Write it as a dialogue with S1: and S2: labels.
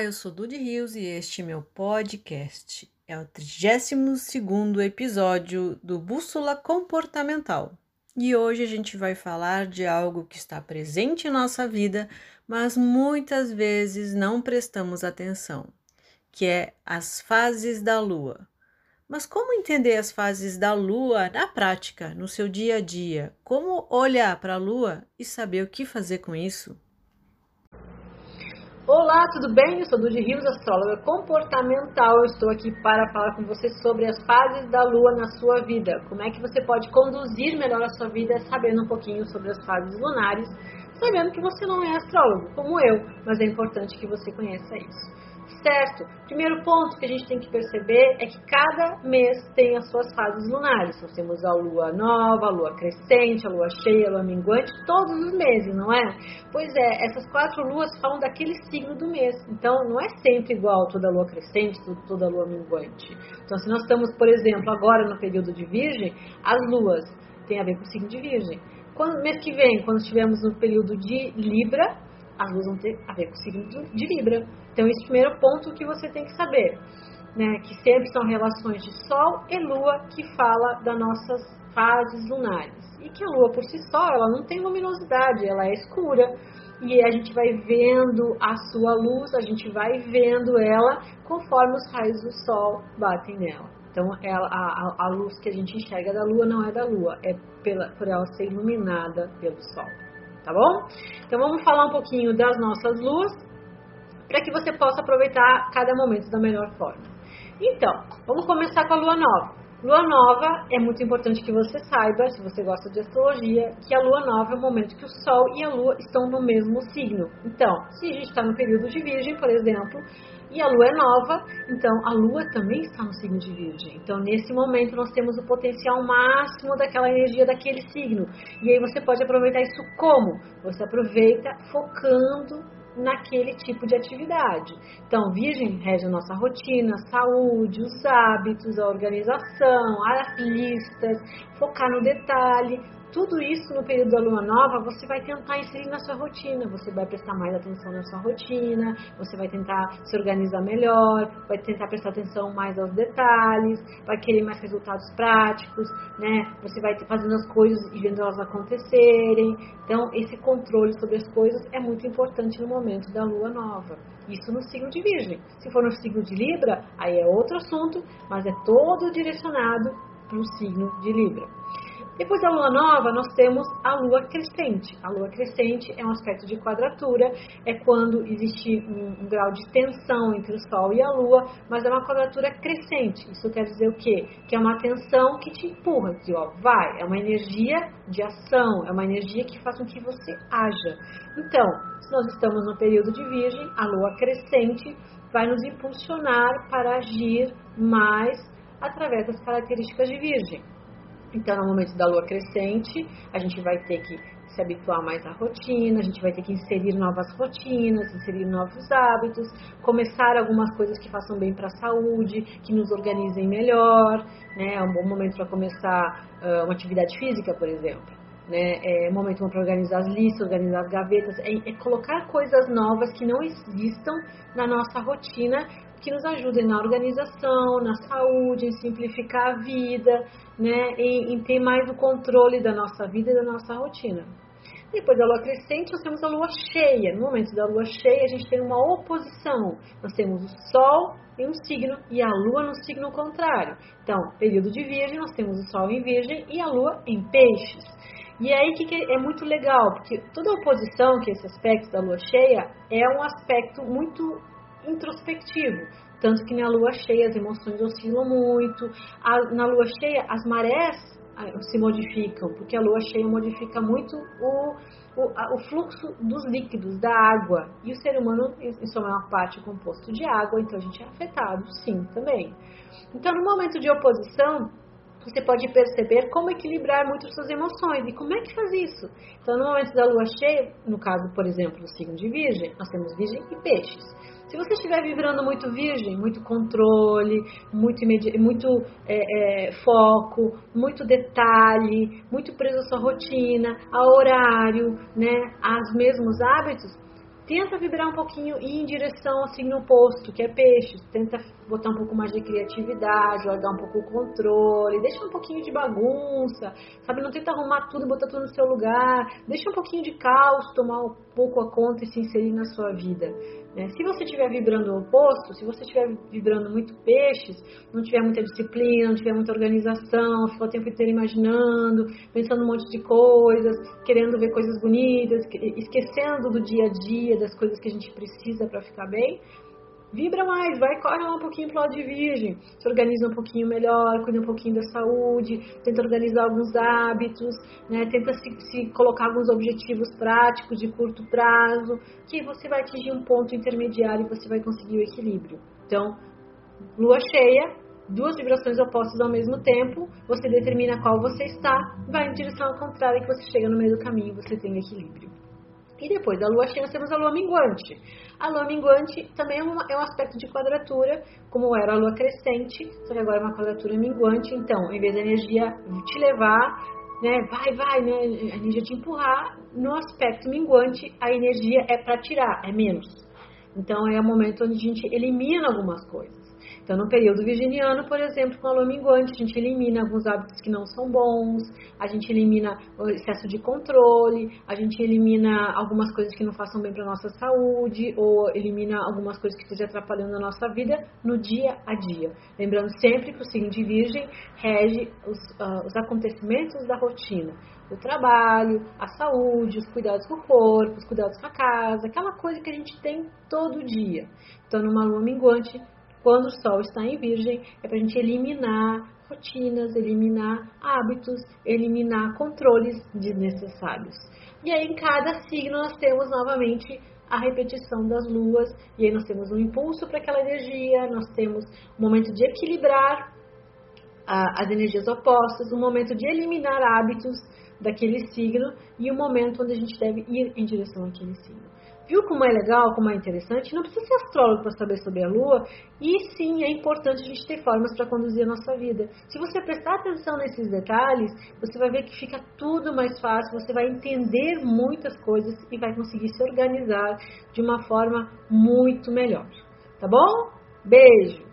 S1: Olá, eu sou Dudy Rios e este é meu podcast. É o 32º episódio do Bússola Comportamental. E hoje a gente vai falar de algo que está presente em nossa vida, mas muitas vezes não prestamos atenção, que é as fases da lua. Mas como entender as fases da lua na prática, no seu dia a dia? Como olhar para a lua e saber o que fazer com isso?
S2: Olá, tudo bem? Eu sou Dudy Rios, astróloga comportamental. Estou aqui para falar com você sobre as fases da Lua na sua vida. Como é que você pode conduzir melhor a sua vida sabendo um pouquinho sobre as fases lunares, sabendo que você não é astrólogo, como eu, mas é importante que você conheça isso certo? Primeiro ponto que a gente tem que perceber é que cada mês tem as suas fases lunares. Nós temos a lua nova, a lua crescente, a lua cheia, a lua minguante, todos os meses, não é? Pois é, essas quatro luas falam daquele signo do mês. Então, não é sempre igual toda lua crescente, toda lua minguante. Então, se nós estamos, por exemplo, agora no período de Virgem, as luas têm a ver com o signo de Virgem. Quando, mês que vem, quando estivermos no período de Libra, as luas vão ter a ver com o signo de Libra. Então, esse primeiro ponto que você tem que saber, né, que sempre são relações de Sol e Lua que fala das nossas fases lunares. E que a Lua por si só, ela não tem luminosidade, ela é escura. E a gente vai vendo a sua luz, a gente vai vendo ela conforme os raios do Sol batem nela. Então, ela, a, a, luz que a gente enxerga da Lua não é da Lua, é pela, por ela ser iluminada pelo Sol tá bom? Então vamos falar um pouquinho das nossas luas para que você possa aproveitar cada momento da melhor forma. Então, vamos começar com a lua nova. Lua nova é muito importante que você saiba, se você gosta de astrologia, que a lua nova é o momento que o Sol e a Lua estão no mesmo signo. Então, se a gente está no período de Virgem, por exemplo, e a lua é nova, então a lua também está no signo de Virgem. Então, nesse momento, nós temos o potencial máximo daquela energia daquele signo. E aí você pode aproveitar isso como? Você aproveita focando naquele tipo de atividade. Então, Virgem rege a nossa rotina, saúde, os hábitos, a organização, as listas, focar no detalhe, tudo isso no período da lua nova você vai tentar inserir na sua rotina. Você vai prestar mais atenção na sua rotina, você vai tentar se organizar melhor, vai tentar prestar atenção mais aos detalhes, vai querer mais resultados práticos, né? Você vai fazendo as coisas e vendo elas acontecerem. Então, esse controle sobre as coisas é muito importante no momento da lua nova. Isso no signo de Virgem. Se for no signo de Libra, aí é outro assunto, mas é todo direcionado para o signo de Libra. Depois da lua nova, nós temos a lua crescente. A lua crescente é um aspecto de quadratura, é quando existe um, um, grau de tensão entre o Sol e a lua, mas é uma quadratura crescente. Isso quer dizer o quê? Que é uma tensão que te empurra, que ó, vai, é uma energia de ação, é uma energia que faz com que você haja. Então, se nós estamos no período de Virgem, a lua crescente vai nos impulsionar para agir mais através das características de Virgem. Então, no momento da lua crescente, a gente vai ter que se habituar mais à rotina, a gente vai ter que inserir novas rotinas, inserir novos hábitos, começar algumas coisas que façam bem para a saúde, que nos organizem melhor, né? É um bom momento para começar uh, uma atividade física, por exemplo. Né? É um momento para organizar as listas, organizar as gavetas, é, é colocar coisas novas que não existam na nossa rotina que nos ajudem na organização, na saúde, em simplificar a vida, né, em, em, ter mais o controle da nossa vida e da nossa rotina. Depois da lua crescente, nós temos a lua cheia. No momento da lua cheia, a gente tem uma oposição. Nós temos o Sol em um signo e a lua no signo contrário. Então, período de Virgem, nós temos o Sol em Virgem e a lua em Peixes. E aí que é muito legal, porque toda oposição, que é esse aspecto da lua cheia, é um aspecto muito introspectivo. Tanto que na lua cheia as emoções oscilam muito. A, na lua cheia as marés ah, se modificam, porque a lua cheia modifica muito o, o, a, o fluxo dos líquidos, da água. E o ser humano, em sua maior parte, é composto de água, então a gente é afetado, sim, também. Então, no momento de oposição, você pode perceber como equilibrar muito suas emoções. E como é que faz isso? Então, no momento da lua cheia, no caso, por exemplo, do signo de Virgem, nós temos Virgem e Peixes. Se você estiver vibrando muito virgem, muito controle, muito, muito é, é, foco, muito detalhe, muito preso à sua rotina, a horário, né, aos mesmos hábitos, tenta vibrar um pouquinho e ir em direção ao signo oposto, que é peixes. Tenta botar um pouco mais de criatividade, largar um pouco o controle, deixa um pouquinho de bagunça, sabe? Não tenta arrumar tudo, botar tudo no seu lugar, deixa um pouquinho de caos tomar um pouco a conta e se inserir na sua vida. Né? Se você estiver vibrando o oposto, se você estiver vibrando muito peixes, não tiver muita disciplina, não tiver muita organização, ficou o tempo inteiro imaginando, pensando um monte de coisas, querendo ver coisas bonitas, esquecendo do dia a dia, das coisas que a gente precisa para ficar bem, Vibra mais, vai, corre lá um pouquinho pro lado de virgem, se organiza um pouquinho melhor, cuida um pouquinho da saúde, tenta organizar alguns hábitos, né? tenta se, se colocar alguns objetivos práticos de curto prazo, que você vai atingir um ponto intermediário e você vai conseguir o equilíbrio. Então, lua cheia, duas vibrações opostas ao mesmo tempo, você determina qual você está, vai em direção ao contrário que você chega no meio do caminho, você tem equilíbrio. E depois da lua cheia, nós temos a lua minguante. A lua minguante também é, uma, é um aspecto de quadratura, como era a lua crescente, só que agora é uma quadratura minguante. Então, em vez da energia te levar, né, vai, vai, né, a energia te empurrar, no aspecto minguante, a energia é para tirar, é menos. Então, é o momento onde a gente elimina algumas coisas. Então, no período virginiano, por exemplo, com a lua minguante, a gente elimina alguns hábitos que não são bons, a gente elimina o excesso de controle, a gente elimina algumas coisas que não façam bem para nossa saúde, ou elimina algumas coisas que estejam atrapalhando a nossa vida no dia a dia. Lembrando sempre que o signo de Virgem rege os, uh, os acontecimentos da rotina o trabalho, a saúde, os cuidados com o corpo, os cuidados com a casa, aquela coisa que a gente tem todo dia. Então, numa lua minguante, quando o Sol está em Virgem, é para a gente eliminar rotinas, eliminar hábitos, eliminar controles desnecessários. E aí, em cada signo, nós temos novamente a repetição das luas, e aí nós temos um impulso para aquela energia, nós temos um momento de equilibrar as energias opostas, um momento de eliminar hábitos daquele signo e um momento onde a gente deve ir em direção àquele signo. Viu como é legal, como é interessante? Não precisa ser astrólogo para saber sobre a Lua, e sim é importante a gente ter formas para conduzir a nossa vida. Se você prestar atenção nesses detalhes, você vai ver que fica tudo mais fácil, você vai entender muitas coisas e vai conseguir se organizar de uma forma muito melhor. Tá bom? Beijo!